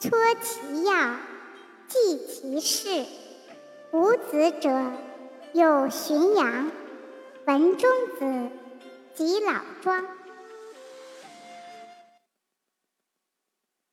撮其要，记其事。无子者，有荀扬、文中子及老庄。